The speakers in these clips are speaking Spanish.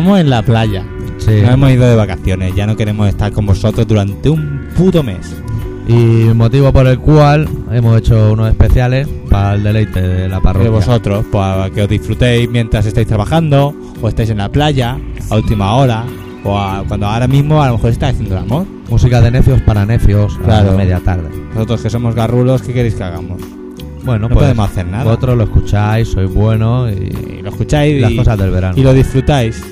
estamos en la playa. Sí. Nos hemos ido de vacaciones, ya no queremos estar con vosotros durante un puto mes. Y motivo por el cual hemos hecho unos especiales para el deleite de la parroquia. De vosotros, para que os disfrutéis mientras estáis trabajando, o estáis en la playa, a última hora, o a- cuando ahora mismo a lo mejor estáis haciendo el amor. Música de necios para necios Claro. a media tarde. Nosotros que somos garrulos, ¿qué queréis que hagamos? Bueno, No pues podemos hacer nada. vosotros lo escucháis, sois buenos y, Y lo escucháis y las cosas del verano. y lo disfrutáis.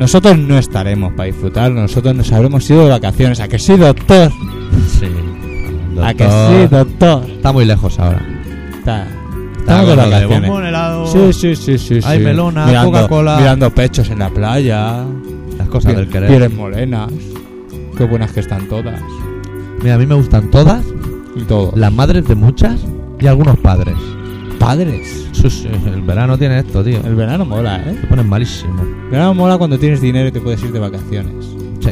Nosotros no estaremos para disfrutarlo, nosotros nos habremos ido de vacaciones. ¿A que sí, doctor? Sí. ¿A que Doctor, sí, doctor? Está muy lejos ahora. Está, Está estamos de vacaciones. bombón, helado, Sí, sí, sí, sí. Hay sí. melona, Coca-Cola. Mirando pechos en la playa. Las cosas del querer. Pieles morenas. Qué buenas que están todas. Mira, a mí me gustan todas, Y todo. las madres de muchas y algunos padres. Padres. El verano tiene esto, tío. El verano mola, ¿eh? Se ponen malísimo. El verano mola cuando tienes dinero y te puedes ir de vacaciones. Sí.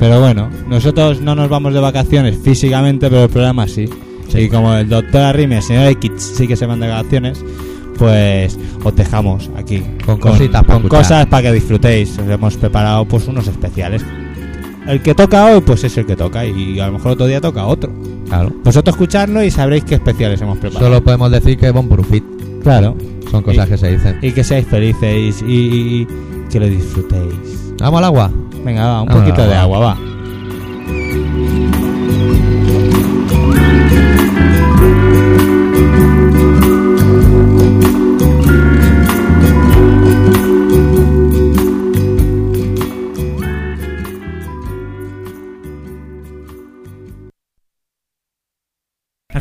Pero bueno, nosotros no nos vamos de vacaciones físicamente, pero el programa sí. Sí. Y como el doctor Arrime y el señor X sí que se van de vacaciones, pues os dejamos aquí. Con cositas con escuchar. cosas para que disfrutéis. Os hemos preparado pues unos especiales. El que toca hoy, pues es el que toca. Y a lo mejor otro día toca otro. Claro. Vosotros escuchadlo y sabréis qué especiales hemos preparado. Solo podemos decir que Bon Profit. Claro. Son cosas Y- que se dicen. Y que seáis felices y, y- y que lo disfrutéis. ¿Vamos al agua? Venga, va, un Vamos poquito de agua, va.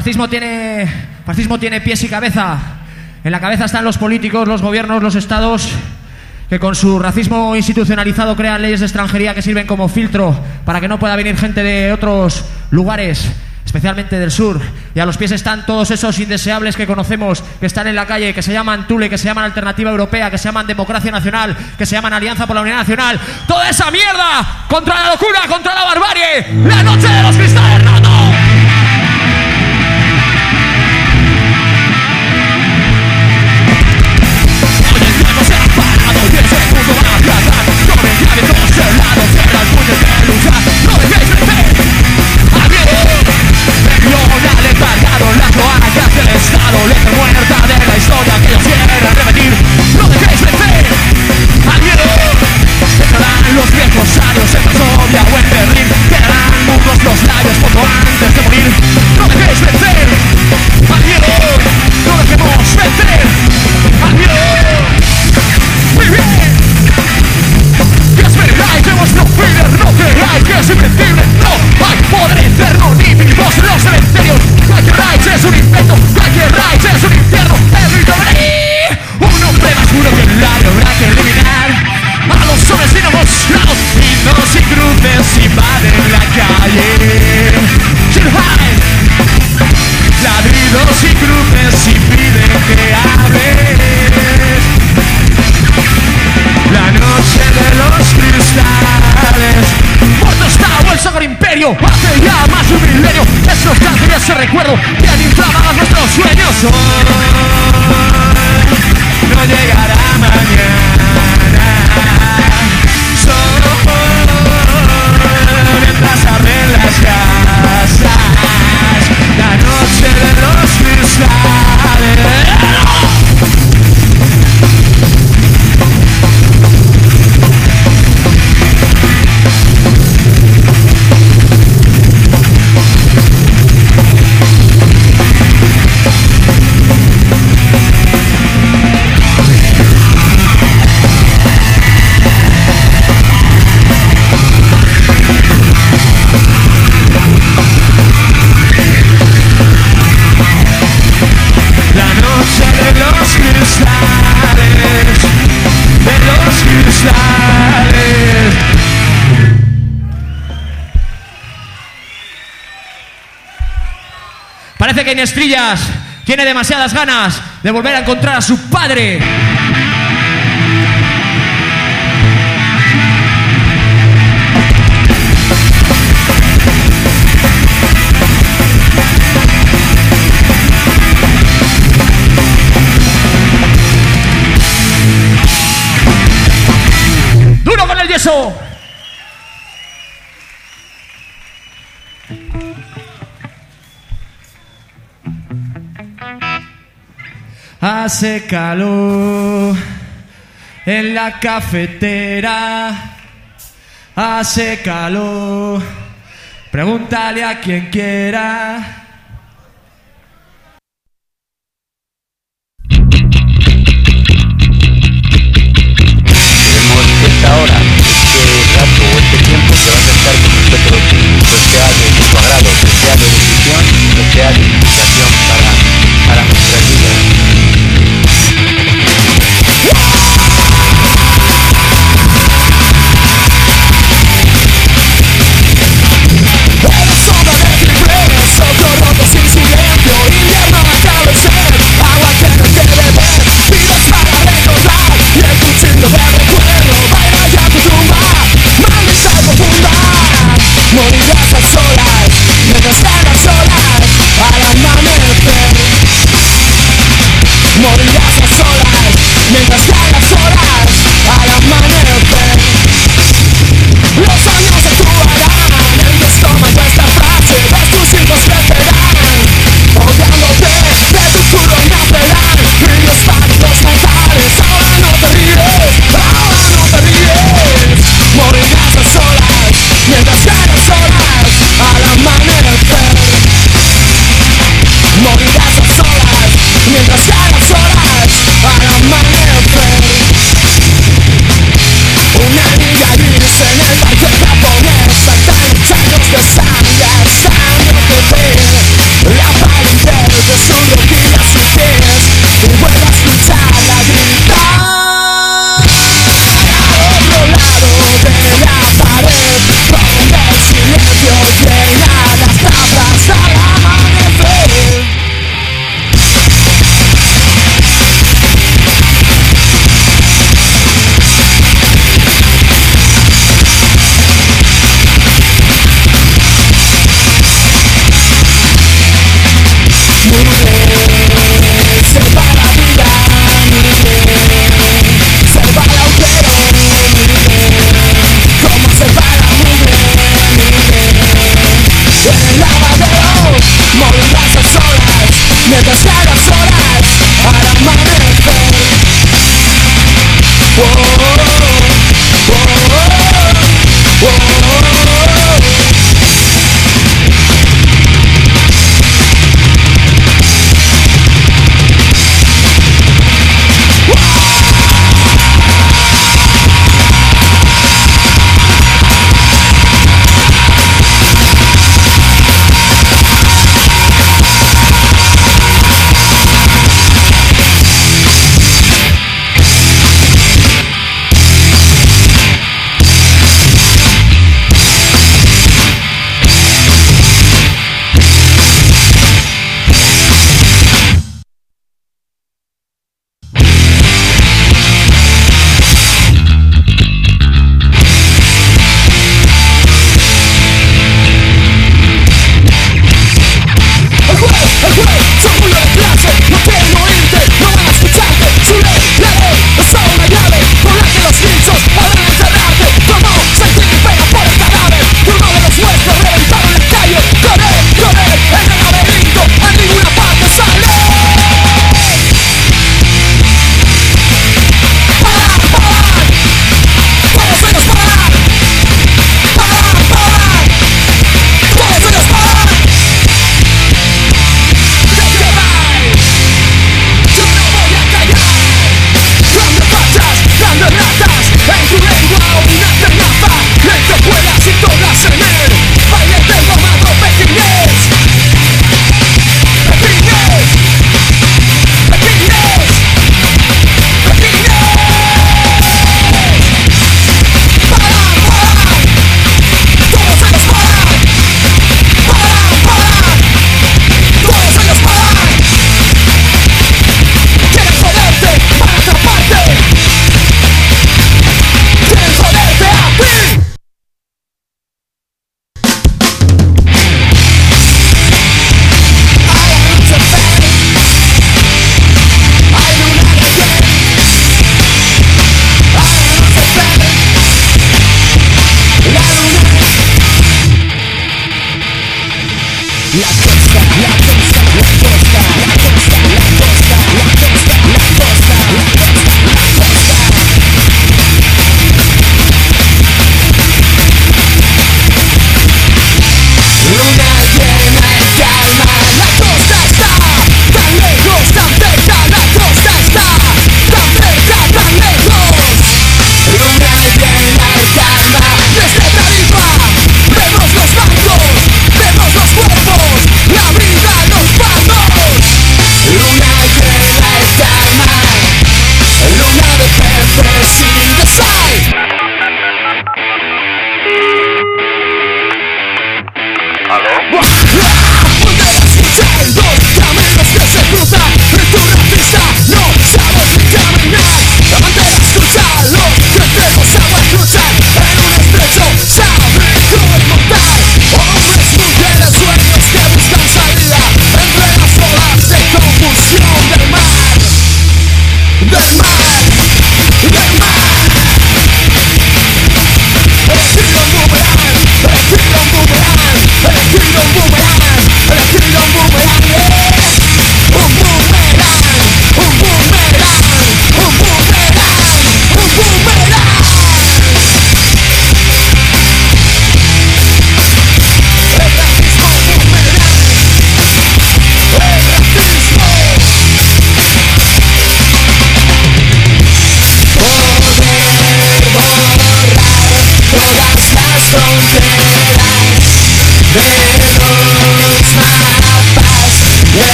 Fascismo tiene, fascismo tiene pies y cabeza. En la cabeza están los políticos, los gobiernos, los estados, que con su racismo institucionalizado crean leyes de extranjería que sirven como filtro para que no pueda venir gente de otros lugares, especialmente del sur. Y a los pies están todos esos indeseables que conocemos, que están en la calle, que se llaman Tule, que se llaman Alternativa Europea, que se llaman Democracia Nacional, que se llaman Alianza por la Unidad Nacional. Toda esa mierda contra la locura, contra la barbarie. La noche de los cristales rotos. Letra muerta de la historia que ellos quieren repetir. No dejéis vencer al miedo. Entrarán los viejos sabios en Varsovia o en Berlín Quedarán mudos los labios poco antes de morir. No dejéis vencer al miedo. No dejemos vencer al miedo. Muy bien. Verdad que vuestro líder no creáis que es invencible Cualquier Reich es un invento, cualquier Reich es un infierno tiene demasiadas ganas de volver a encontrar a su padre. ¡Duro con el yeso! Hace calor en la cafetera. Hace calor. Pregúntale a quien quiera.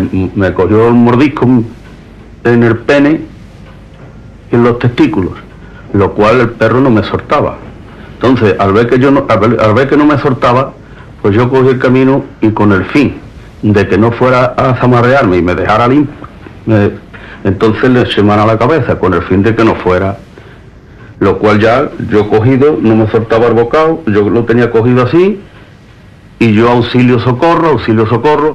me, cogió un mordisco en el pene y en los testículos, lo cual el perro no me soltaba. Entonces, al ver que yo no, al ver, que no me soltaba, pues yo cogí el camino y con el fin de que no fuera a zamarrearme y me dejara limpio, entonces le semana la cabeza con el fin de que no fuera. Lo cual ya yo cogido, no me soltaba el bocado, yo lo tenía cogido así, y yo auxilio socorro, auxilio socorro.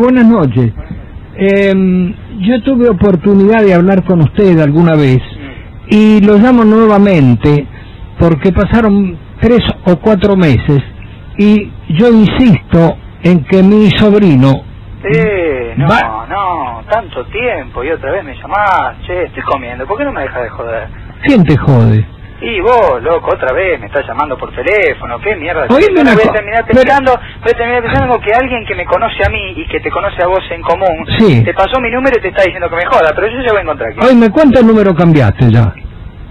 Buenas noches. Em, yo tuve oportunidad de hablar con usted alguna vez y lo llamo nuevamente porque pasaron tres o cuatro meses y yo insisto en que mi sobrino Eh, no, Va- no, tanto tiempo y otra vez me llamás, che, estoy comiendo, ¿por qué no me dejas de joder? ¿Quién te jode? Y vos, loco, otra vez me estás llamando por teléfono, qué mierda. Voy a terminar pero- pensando, voy a terminar pensando que alguien que me conoce a mí y que te conoce a vos en común, Sí. te pasó mi número y te está diciendo que me joda, pero yo ya voy a encontrar aquí. Hoy me cuánto número cambiaste ya.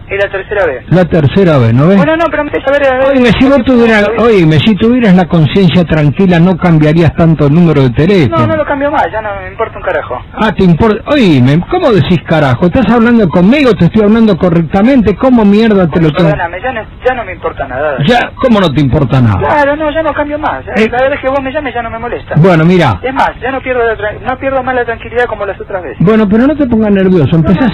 Es la tercera vez. La tercera vez, ¿no ves? Bueno, no, pero me a ver... a ver- Oíme, si vos tuvieras, oíme, si tuvieras la conciencia tranquila no cambiarías tanto el número de teléfono. No, no lo cambio más, ya no me importa un carajo. Ah, te importa. Oíme, ¿cómo decís carajo? ¿Estás hablando conmigo? ¿Te estoy hablando correctamente? ¿Cómo mierda te lo tengo? Perdóname, ya no, ya no me importa nada. Ya, ¿cómo no te importa nada? Claro, no, ya no cambio más. Eh. La verdad es que vos me llames ya no me molesta. Bueno, mira. Es más, ya no pierdo, la tra- no pierdo más la tranquilidad como las otras veces. Bueno, pero no te pongas nervioso. Empezás,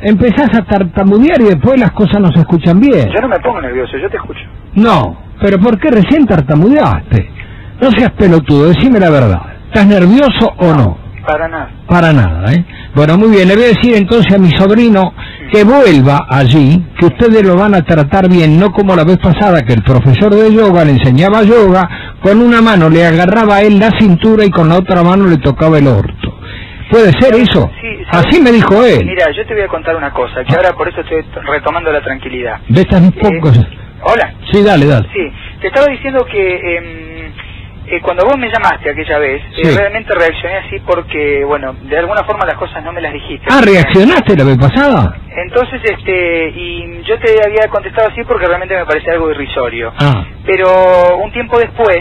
empezás a tartamudear y después las cosas no se escuchan bien. Yo no me pongo nervioso, yo te escucho. No, pero ¿por qué recién tartamudeaste? No seas pelotudo, decime la verdad. ¿Estás nervioso o no? Para nada. Para nada, ¿eh? Bueno, muy bien, le voy a decir entonces a mi sobrino que vuelva allí, que ustedes lo van a tratar bien, no como la vez pasada que el profesor de yoga le enseñaba yoga, con una mano le agarraba a él la cintura y con la otra mano le tocaba el orto. ¿Puede ser eso? Sí. Así me dijo él. Mira, yo te voy a contar una cosa, que ahora por eso estoy retomando la tranquilidad. De estas Eh, pocos... Hola. Sí, dale, dale. Sí, te estaba diciendo que em, eh, cuando vos me llamaste aquella vez, eh, Sí. realmente reaccioné así porque, bueno, de alguna forma las cosas no me las dijiste. Ah, ¿reaccionaste la vez pasada? Entonces, este, y yo te había contestado así porque realmente me parecía algo irrisorio. Ah, Pero un tiempo después,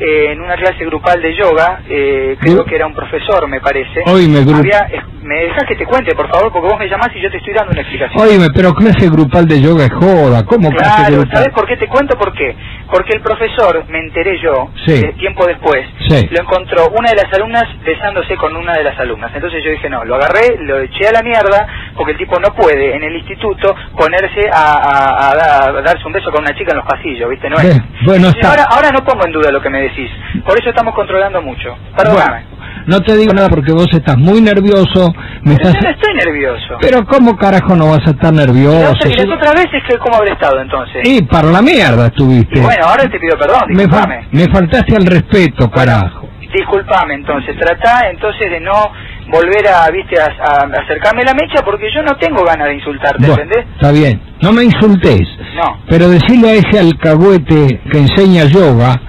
eh, en una clase grupal de yoga, eh, creo que era un profesor, me parece. Oíme, gru- había- eh, me dejas que te cuente, por favor, porque vos me llamás y yo te estoy dando una explicación. oíme, pero clase grupal de yoga es joda. ¿Cómo clase Claro, grupal? ¿sabes por qué te cuento? ¿Por qué? Porque el profesor, me enteré yo, Sí. eh, tiempo después, Sí. lo encontró una de las alumnas besándose con una de las alumnas. Entonces yo dije, no, lo agarré, lo eché a la mierda, porque el tipo no puede en el instituto ponerse a, a- a da- a darse un beso con una chica en los pasillos, ¿viste? No es. Bueno, está. Ahora, ahora no pongo en duda lo que me decís, por eso estamos controlando mucho. Perdóname. Bueno, no te digo nada porque vos estás muy nervioso. Me Pero estás... yo no estoy nervioso. Pero ¿cómo carajo no vas a estar nervioso? otra- y las otras veces, que ¿cómo habré estado entonces? Y para la mierda estuviste. Y bueno, ahora te pido perdón, me, fa- disculpame. me faltaste al respeto, carajo. Disculpame entonces, tratá entonces de no volver a, viste, a, a acercarme la mecha porque yo no tengo ganas de insultarte, Bueno, ¿entendés? está bien. No me insultes. No. Pero decirle a ese alcahuete que enseña yoga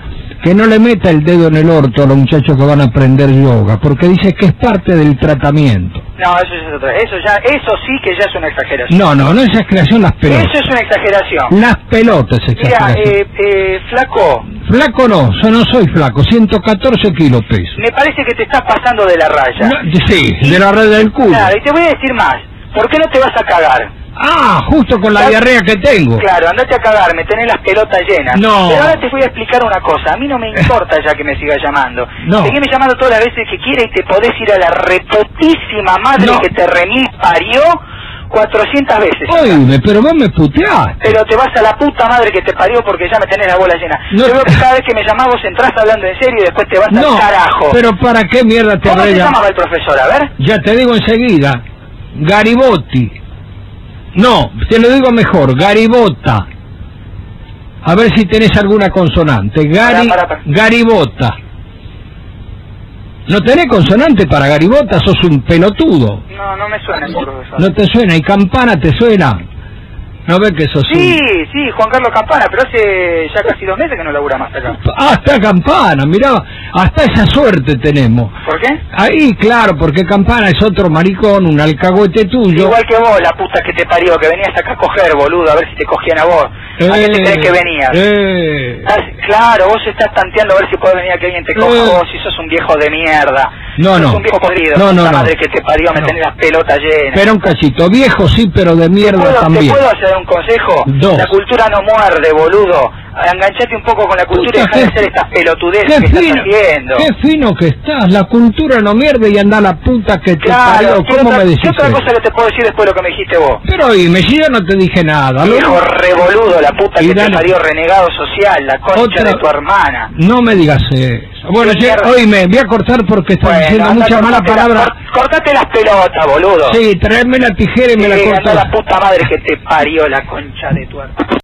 que no le meta el dedo en el orto a los muchachos que van a aprender yoga, porque dice que es parte del tratamiento. No, eso es otra, eso ya, eso sí que ya es una exageración. No, no, no es exageración las Eso pelotas. es una exageración. Las pelotas es Mira, exageración. eh, eh, flaco, Flaco no, yo no soy flaco, 114 kilos peso. me parece que te estás pasando de la raya. No, sí, de la red del culo. Claro, y te voy a decir más. ¿Por qué no te vas a cagar? Ah, justo con la diarrea que tengo. Claro, andate a cagar, me tenés las pelotas llenas. No. Pero ahora te voy a explicar una cosa. A mí no me importa ya que me sigas llamando. No. Seguime llamando todas las veces que quieras y te podés ir a la reputísima madre No. que te remil parió 400 veces. Oíme, pero vos me puteaste. Pero te vas a la puta madre que te parió porque ya me tenés la bola llena. No. Yo veo que cada vez que me llamás vos entrás hablando en serio y después te vas No, al carajo. pero ¿para qué mierda te ¿Cómo llamado? llamaba el profesor? A ver. Ya te digo enseguida. Garibotti. No, te lo digo mejor, Garibota. A ver si tenés alguna consonante. Gari. Garibota. ¿No tenés consonante para Garibota? Sos un pelotudo. No, no me suena. ¿No te suena? ¿Y campana te suena? ¿No ves que sos Sí, un... sí, Juan Carlos Campana, pero hace ya casi dos meses que no labura más acá. Ah, está campana, mirá, hasta esa suerte tenemos. ¿Por qué? Ahí, claro, porque Campana es otro maricón, un alcahuete tuyo. Igual que vos, la puta que te parió, que venías acá a coger, boludo, a ver si te cogían a vos. ¿A qué te crees que venías? Eh, claro, vos estás tanteando a ver si puede venir a que alguien te coja Eh. vos, si sos un viejo de mierda. No, sos no. un viejo podrido. No, no, no. madre que te parió, me No. tenés las pelotas llenas. Espera un cachito, viejo sí, pero de ¿Te mierda puedo, ¿Te también. puedo hacer un consejo? Dos. La cultura no muerde, boludo. enganchate un poco con la cultura y Puta, deja de hacer estas pelotudeces que estás haciendo. qué fino que estás. La cultura no mierde y anda a la puta que te Claro, parió. ¿qué ¿Cómo otra, me decís ¿qué otra cosa que te puedo decir después de lo que me dijiste vos? Pero oíme, yo no te dije nada. Hijo revoludo, la puta Y que te dale. parió renegado social, la concha Otra- de tu hermana. No me digas eso. Bueno, ¿Qué che, mierda? oíme, voy a cortar porque estás diciendo anda, muchas malas la- palabras. cor- cortate las pelotas, boludo. Sí, traeme la tijera y me la Sí, cortas. la puta madre que te parió la concha de tu hermana.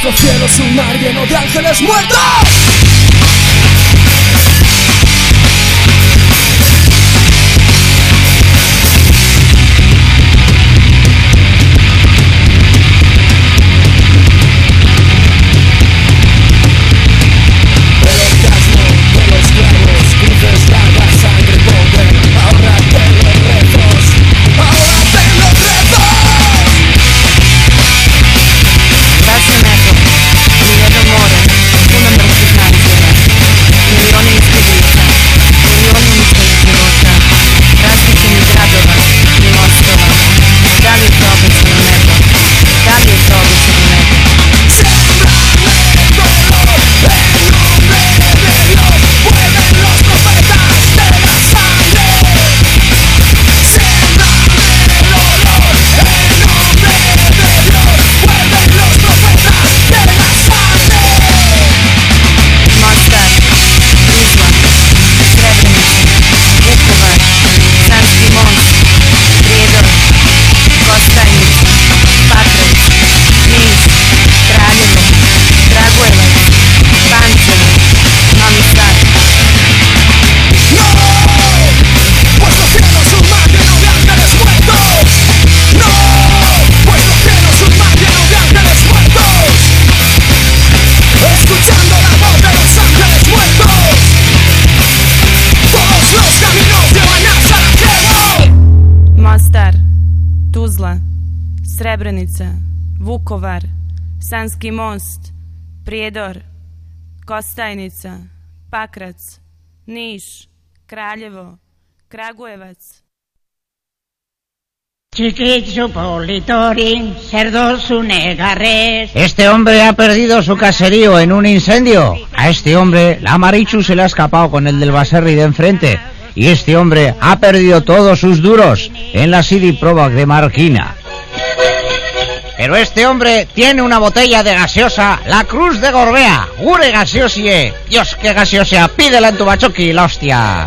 Vuestro cielo es un mar lleno de ángeles muertos Srebrenica, Vukovar, Sanski most, Prijedor, Kostajnica, Pakrac, Niš, Kraljevo, Kragujevac. Este hombre ha perdido su caserío en un incendio. A este hombre, la Marichu se le ha escapado con el del Baserri de enfrente. Y este hombre ha perdido todos sus duros en la City Provac de Marquina. Pero este hombre tiene una botella de gaseosa, la Cruz de Gorbea. ¡Gure gaseosie! Dios, qué gaseosa. Pídela en tu bachoqui, la hostia.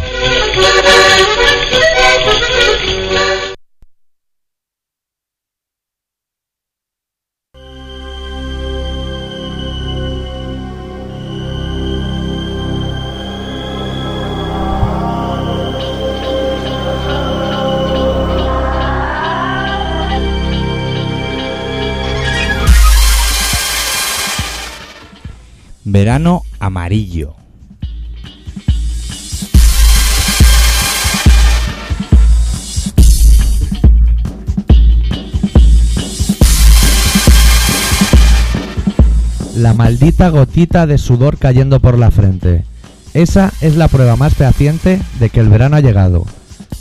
Verano amarillo. La maldita gotita de sudor cayendo por la frente. Esa es la prueba más fehaciente de que el verano ha llegado.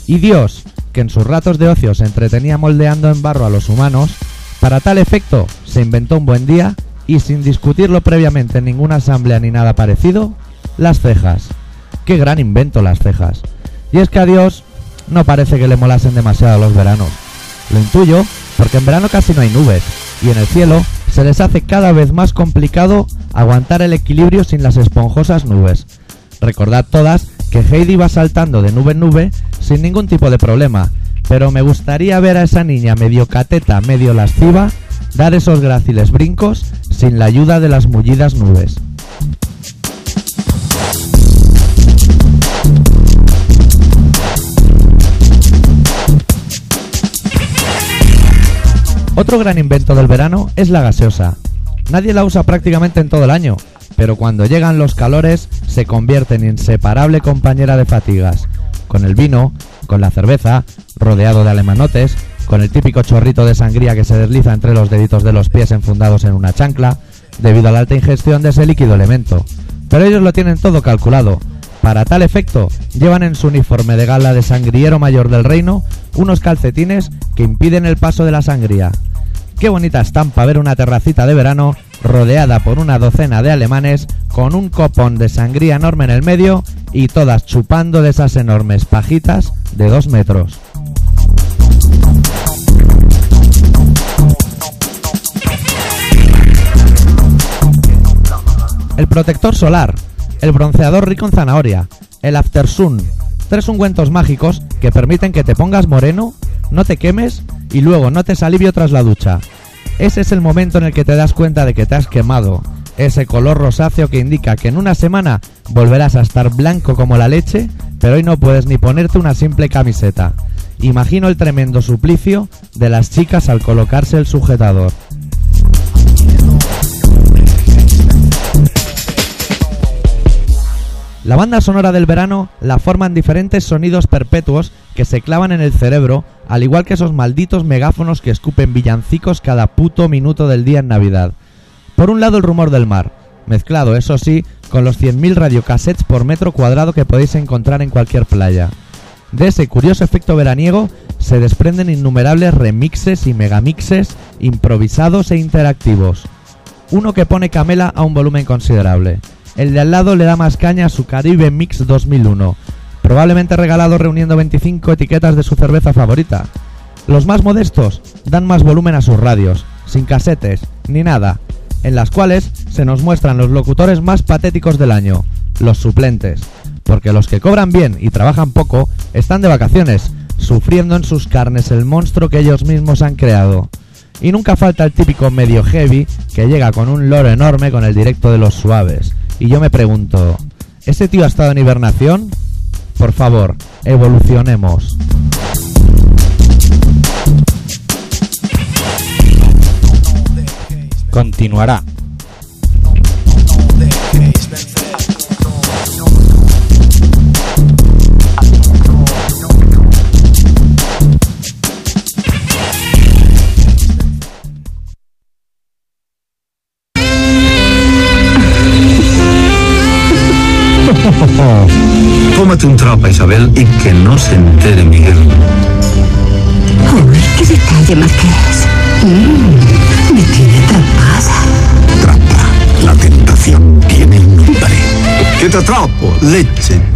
Y Dios, que en sus ratos de ocio se entretenía moldeando en barro a los humanos, para tal efecto se inventó un buen día y sin discutirlo previamente en ninguna asamblea ni nada parecido, las cejas. Qué gran invento las cejas. Y es que a Dios no parece que le molasen demasiado los veranos. Lo intuyo porque en verano casi no hay nubes y en el cielo se les hace cada vez más complicado aguantar el equilibrio sin las esponjosas nubes. Recordad todas que Heidi va saltando de nube en nube sin ningún tipo de problema, pero me gustaría ver a esa niña medio cateta, medio lasciva, dar esos gráciles brincos sin la ayuda de las mullidas nubes. Otro gran invento del verano es la gaseosa. Nadie la usa prácticamente en todo el año, pero cuando llegan los calores se convierte en inseparable compañera de fatigas. Con el vino, con la cerveza, rodeado de alemanotes, con el típico chorrito de sangría que se desliza entre los deditos de los pies enfundados en una chancla, debido a la alta ingestión de ese líquido elemento. Pero ellos lo tienen todo calculado. Para tal efecto, llevan en su uniforme de gala de sangriero mayor del reino unos calcetines que impiden el paso de la sangría. Qué bonita estampa ver una terracita de verano rodeada por una docena de alemanes con un copón de sangría enorme en el medio y todas chupando de esas enormes pajitas de dos metros. El protector solar, el bronceador rico en zanahoria, el aftersun, tres ungüentos mágicos que permiten que te pongas moreno, no te quemes y luego no te alivio tras la ducha. Ese es el momento en el que te das cuenta de que te has quemado, ese color rosáceo que indica que en una semana volverás a estar blanco como la leche, pero hoy no puedes ni ponerte una simple camiseta. Imagino el tremendo suplicio de las chicas al colocarse el sujetador. La banda sonora del verano la forman diferentes sonidos perpetuos que se clavan en el cerebro, al igual que esos malditos megáfonos que escupen villancicos cada puto minuto del día en Navidad. Por un lado el rumor del mar, mezclado, eso sí, con los 100.000 radiocassettes por metro cuadrado que podéis encontrar en cualquier playa. De ese curioso efecto veraniego se desprenden innumerables remixes y megamixes improvisados e interactivos. Uno que pone Camela a un volumen considerable. El de al lado le da más caña a su Caribe Mix 2001, probablemente regalado reuniendo 25 etiquetas de su cerveza favorita. Los más modestos dan más volumen a sus radios, sin casetes, ni nada, en las cuales se nos muestran los locutores más patéticos del año, los suplentes, porque los que cobran bien y trabajan poco están de vacaciones, sufriendo en sus carnes el monstruo que ellos mismos han creado. Y nunca falta el típico medio heavy que llega con un loro enorme con el directo de los suaves. Y yo me pregunto, ¿ese tío ha estado en hibernación? Por favor, evolucionemos. Continuará. Tómate un trapa, Isabel, y que no se entere Miguel. Uy, qué detalle, Marqués. Mm, me tiene atrapada. Trapa. La tentación tiene un nombre. ¿Qué te atrapo? Leche.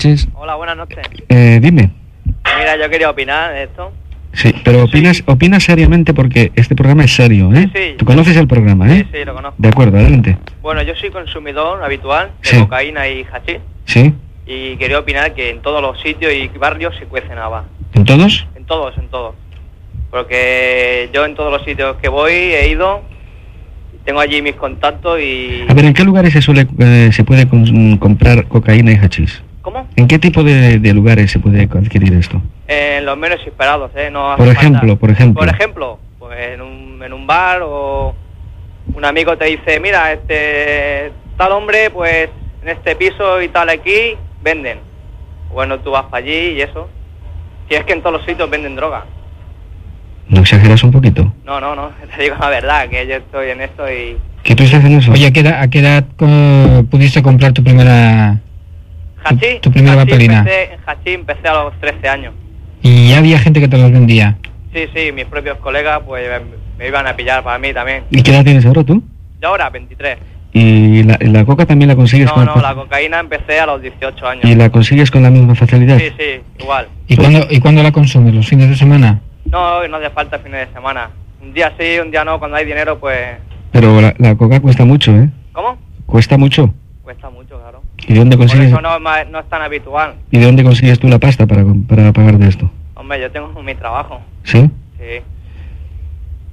Noches. Hola, buenas noches. Eh, dime. Mira, yo quería opinar de esto. Sí, pero opinas, opinas seriamente porque este programa es serio, ¿eh? Sí, sí. Tú conoces el programa, ¿eh? Sí, sí, lo conozco. De acuerdo, adelante. Bueno, yo soy consumidor habitual de Sí. cocaína y hachís ¿Sí? y quería opinar que en todos los sitios y barrios se cuece nava. ¿En todos? En todos, en todos. Porque yo en todos los sitios que voy he ido, tengo allí mis contactos y... A ver, ¿en qué lugares se suele eh, se puede comprar cocaína y hachís? ¿Cómo? ¿En qué tipo de, de lugares se puede adquirir esto? En los menos esperados, ¿eh? No Por falta- ejemplo, por ejemplo. Por ejemplo, pues en un, en un bar o un amigo te dice, mira, este tal hombre, pues en este piso y tal aquí, venden. Bueno, tú vas para allí y eso. Si es que en todos los sitios venden droga. ¿No exageras un poquito? No, no, no, te digo la verdad, que yo estoy en esto y... ¿Qué tú estás en eso? Oye, ¿a qué edad, a qué edad, co- pudiste comprar tu primera... Hachí, tu primera hachí vaporina. empecé, en hachí empecé a los 13 años. Y ya había gente que te los vendía. Sí, sí, mis propios colegas pues me iban a pillar para mí también. ¿Y qué edad tienes ahora tú? Yo ahora, 23. ¿Y la, la coca también la consigues No, con no, la cocaína empecé a los 18 años. ¿Y la consigues con la misma facilidad? Sí, sí, igual. ¿Y cuándo, ¿Y cuándo la consumes? ¿Los fines de semana? No, no hace falta fines de semana. Un día sí, un día no, cuando hay dinero pues... Pero la, la coca cuesta mucho, ¿eh? ¿Cómo? Cuesta mucho. Cuesta mucho, claro. ¿Y de dónde Por consigues, eso no, es ma- no es tan habitual. ¿y de dónde consigues tú la pasta para, para pagar de esto? Hombre, yo tengo mi trabajo. ¿Sí? Sí.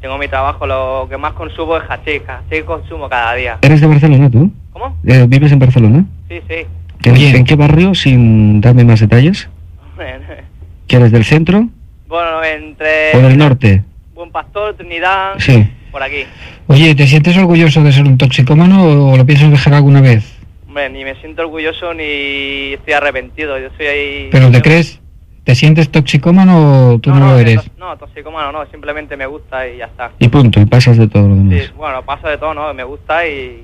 Tengo mi trabajo, lo que más consumo es hachís. Hachís consumo cada día. ¿Eres de Barcelona tú? ¿Cómo? Eh, ¿Vives en Barcelona? Sí, sí. ¿En, Oye. en qué barrio, sin darme más detalles? ¿Que eres del centro Bueno, entre o del norte? Buen Pastor, Trinidad, Sí. por aquí. Oye, ¿te sientes orgulloso de ser un toxicómano o lo piensas dejar alguna vez? Hombre, ni me siento orgulloso ni estoy arrepentido. Yo soy ahí... ¿Pero te crees? ¿Te sientes toxicómano o tú no, lo que eres? tos- No, toxicómano no, simplemente me gusta y ya está. Y punto, y pasas de todo lo demás. Sí, bueno, pasa de todo, ¿no? Me gusta y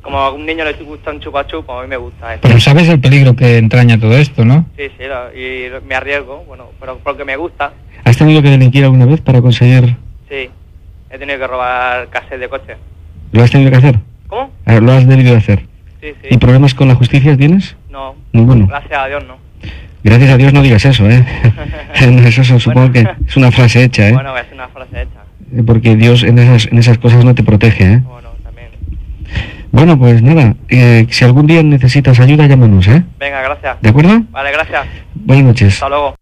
como a un niño le gusta un chupa chupa, a mí me gusta eso. Pero sabes el peligro que entraña todo esto, ¿no? Sí, sí, lo- y lo- me arriesgo, bueno, pero porque me gusta, ¿Has tenido que delinquir alguna vez para conseguir... sí. He tenido que robar cassette de coche. ¿Lo has tenido que hacer? ¿Cómo? Ah, ¿Lo has debido hacer? Sí, sí. ¿Y problemas con la justicia tienes? No. Ninguno. Gracias a Dios, no. Gracias a Dios no digas eso, ¿eh? No, eso su- supongo que es una frase hecha, ¿eh? Bueno, es una frase hecha. Eh, Porque Dios en esas, en esas cosas no te protege, ¿eh? Bueno, pues nada, eh, si algún día necesitas ayuda, llámanos, ¿eh? Venga, gracias. ¿De acuerdo? Vale, gracias. Buenas noches. Hasta luego.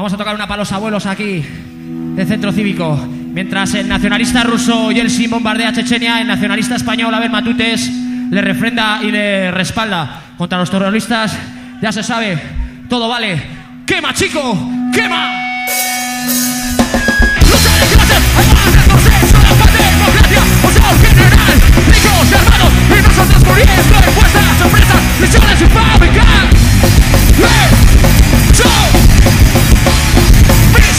Vamos a tocar una para los abuelos aquí, del centro cívico. Mientras el nacionalista ruso Yeltsin bombardea Chechenia, el nacionalista español Abel Matutes le refrenda y le respalda contra los terroristas. Ya se sabe, todo vale. ¡Quema, chico! ¡Quema! democracia, o sea, general, ricos y armados, y nosotros muriendo en vuestras sorpresas, misiones sin fabricar. ¡Eh!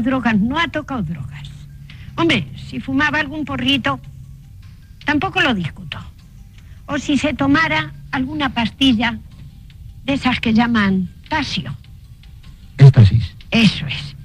Drogas no ha tocado drogas. Hombre, si fumaba algún porrito, tampoco lo discuto. O si se tomara alguna pastilla de esas que llaman tasio. Éxtasis. Eso es.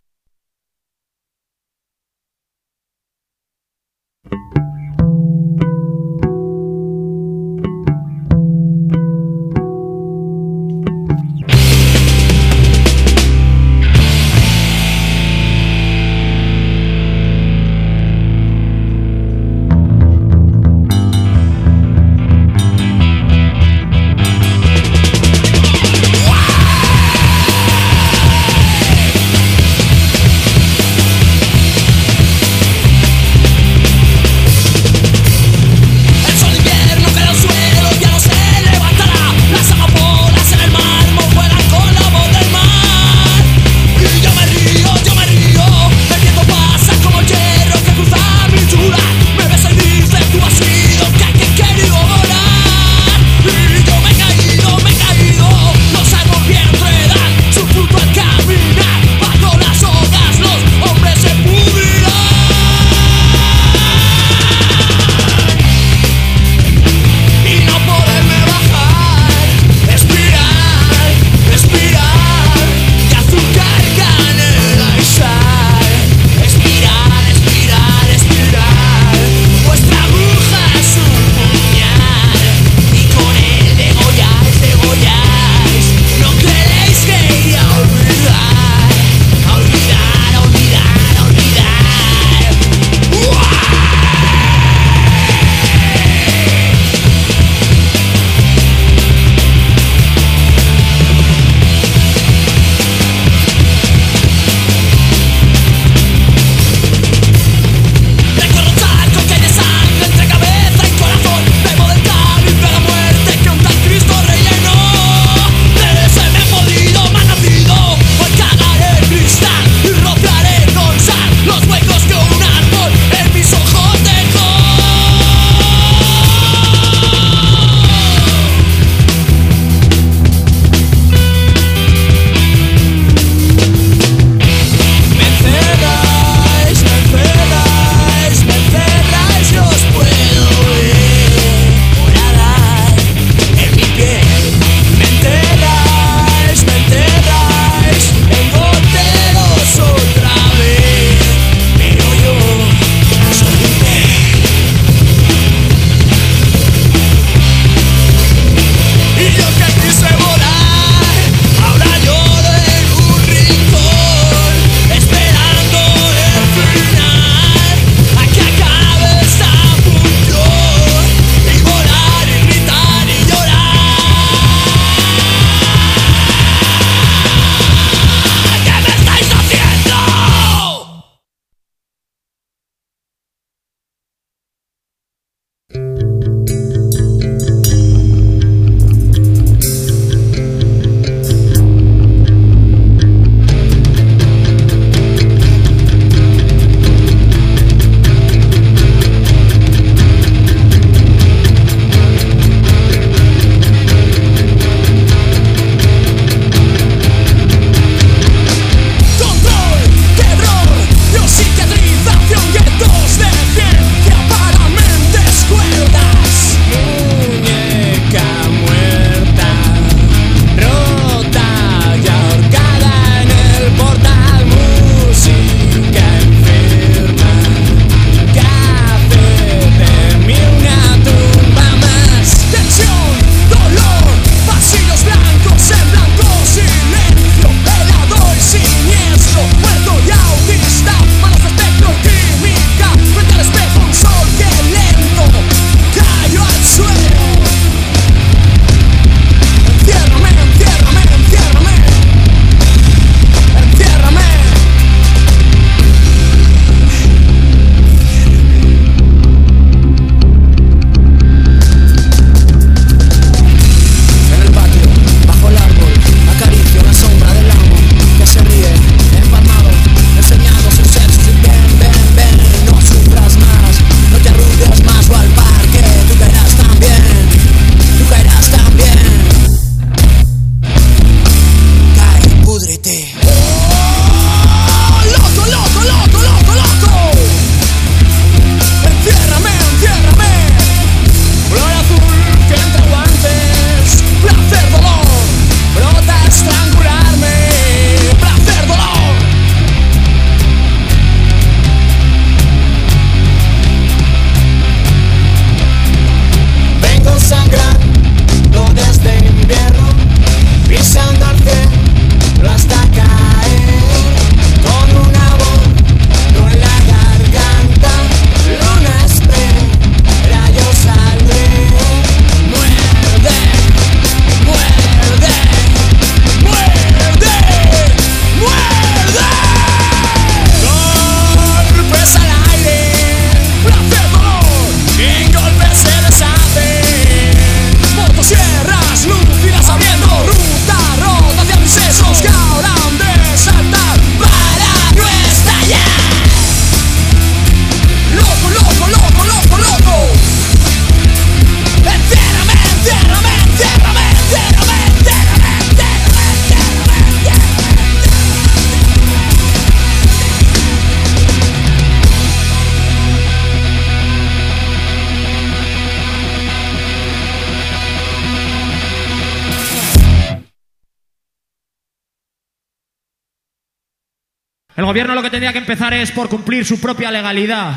El gobierno lo que tendría que empezar es por cumplir su propia legalidad.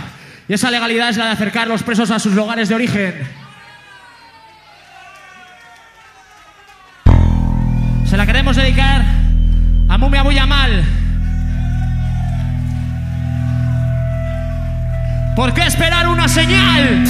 Y esa legalidad es la de acercar los presos a sus lugares de origen. Se la queremos dedicar a Mumia Buyamal. ¿Por qué esperar una señal?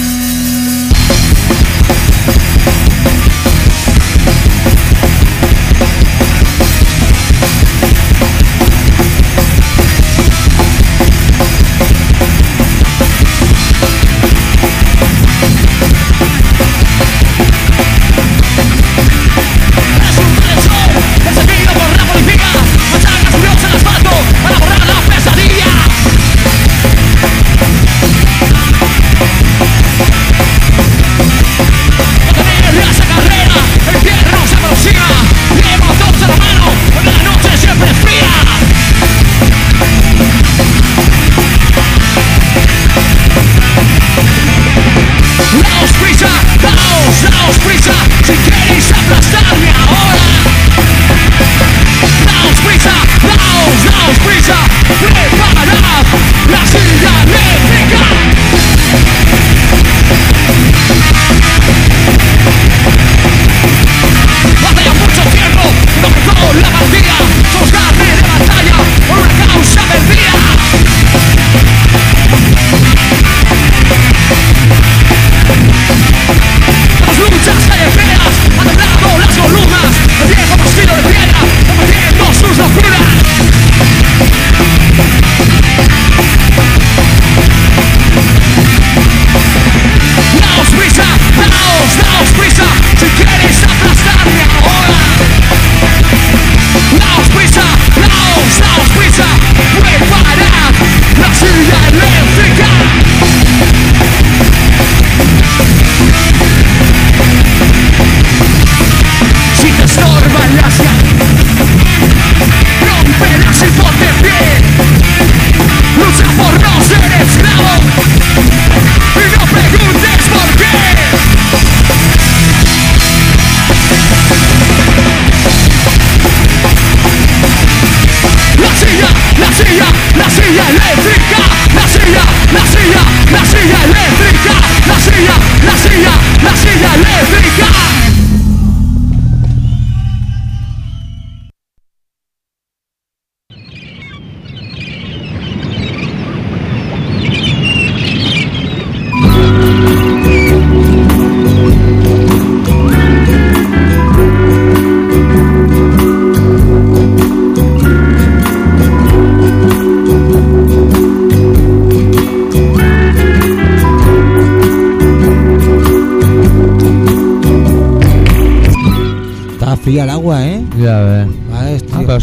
Yeah, yeah.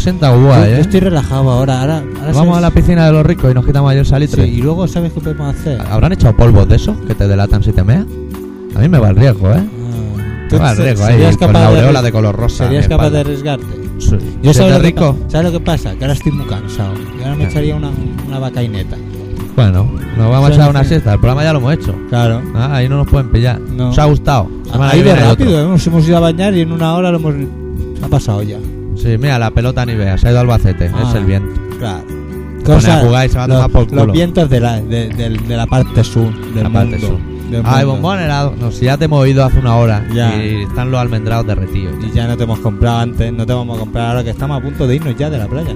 yo, ¿eh? estoy relajado ahora. ahora, ahora Vamos a la piscina de los ricos y nos quitamos ayer salitre. Sí, y luego sabes qué podemos hacer. ¿Habrán echado polvos de esos que te delatan si te meas? A mí me va el riesgo, ¿eh? Ah, me va el riesgo ahí, con la aureola de, color rosa. ¿Serías capaz de arriesgarte? Yo sabes lo, rico? Que, ¿sabes lo que pasa? Que ahora estoy muy cansado. Y ahora me echaría una, una vacaineta. Bueno, nos vamos a echar una siesta. El programa ya lo hemos hecho. Claro. Ah, ahí no nos pueden pillar. Nos ha gustado. Semana rápido. Nos hemos ido a bañar y en una hora lo hemos... Ha pasado ya. Sí, mira, la pelota ni vea. Se ha ido Albacete. Ah, es el viento. Claro. pone a jugar y se va a los, tomar por culo. los vientos de la, de, de- de la parte sur del La parte mundo. sur. del Ay, bombón helado. No, si ya te hemos oído hace una hora. Ya. Y están los almendrados derretidos. Y ya no te hemos comprado antes, no te vamos a comprar ahora que estamos a punto de irnos ya de la playa.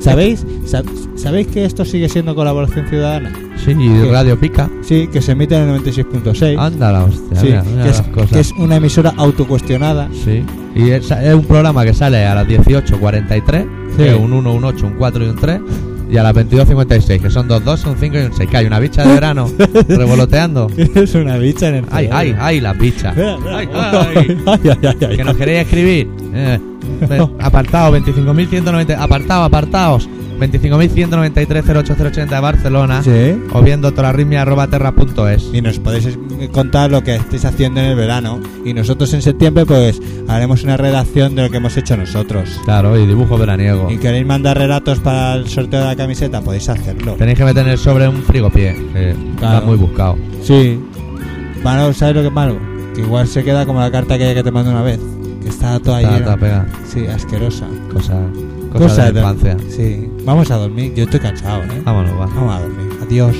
¿Sabéis? Sab- ¿Sabéis que esto sigue siendo colaboración ciudadana? Sí, y. Radio Pica. Sí, que se emite en el 96.6. Anda la hostia. Sí, mira, mira que, es, que es una emisora autocuestionada. Sí. Y es, es un programa que sale a las 18.43, Sí. un 1, un 8, un 4 y un 3, y a las 22.56, que son dos 2, un 5 y un 6, que hay una bicha de verano revoloteando. es una bicha en el Ay, cerebro. ay, ay, las bichas. Ay, ay. ay, ay, ay. Que nos queréis escribir. Eh, ve- apartado 25.190, apartado, apartados. 25.193.08080 de Barcelona. Sí. O bien doctorarritmia.terra.es. Y nos podéis contar lo que estáis haciendo en el verano. Y nosotros en septiembre, pues haremos una redacción de lo que hemos hecho nosotros. Claro, y dibujo veraniego. Y queréis mandar relatos para el sorteo de la camiseta, podéis hacerlo. Tenéis que meter en el sobre un frigopié, que Claro. está muy buscado. Sí. Malo, ¿sabes lo que es malo? Que igual se queda como la carta aquella que te mandé una vez que estaba toda estaba llena. Toda pegada. Sí, asquerosa. Cosa, cosa, cosa de, de infancia. Sí. Vamos a dormir, yo estoy cansado, ¿eh? Vámonos, va. Vamos a dormir. Adiós.